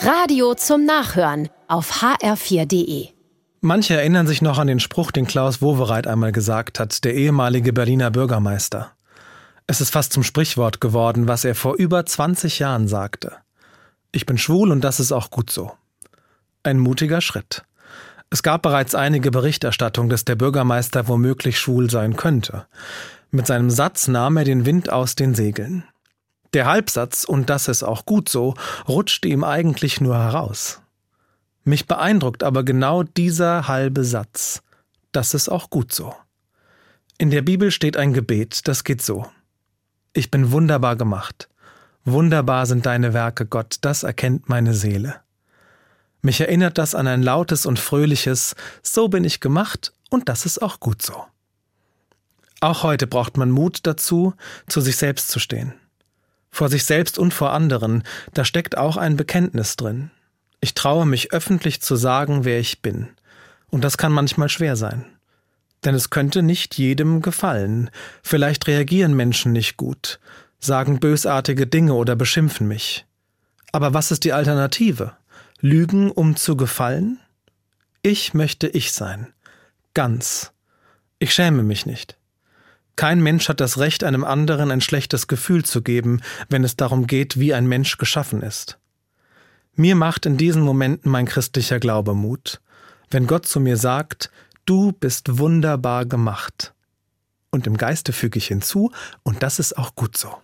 Radio zum Nachhören auf hr4.de. Manche erinnern sich noch an den Spruch, den Klaus Wowereit einmal gesagt hat, der ehemalige Berliner Bürgermeister. Es ist fast zum Sprichwort geworden, was er vor über 20 Jahren sagte. Ich bin schwul und das ist auch gut so. Ein mutiger Schritt. Es gab bereits einige Berichterstattung, dass der Bürgermeister womöglich schwul sein könnte. Mit seinem Satz nahm er den Wind aus den Segeln. Der Halbsatz, und das ist auch gut so, rutschte ihm eigentlich nur heraus. Mich beeindruckt aber genau dieser halbe Satz. Das ist auch gut so. In der Bibel steht ein Gebet, das geht so. Ich bin wunderbar gemacht. Wunderbar sind deine Werke, Gott, das erkennt meine Seele. Mich erinnert das an ein lautes und fröhliches So bin ich gemacht und das ist auch gut so. Auch heute braucht man Mut dazu, zu sich selbst zu stehen. Vor sich selbst und vor anderen, da steckt auch ein Bekenntnis drin. Ich traue mich öffentlich zu sagen, wer ich bin. Und das kann manchmal schwer sein. Denn es könnte nicht jedem gefallen. Vielleicht reagieren Menschen nicht gut, sagen bösartige Dinge oder beschimpfen mich. Aber was ist die Alternative? Lügen, um zu gefallen? Ich möchte ich sein. Ganz. Ich schäme mich nicht. Kein Mensch hat das Recht, einem anderen ein schlechtes Gefühl zu geben, wenn es darum geht, wie ein Mensch geschaffen ist. Mir macht in diesen Momenten mein christlicher Glaube Mut, wenn Gott zu mir sagt, du bist wunderbar gemacht. Und im Geiste füge ich hinzu, und das ist auch gut so.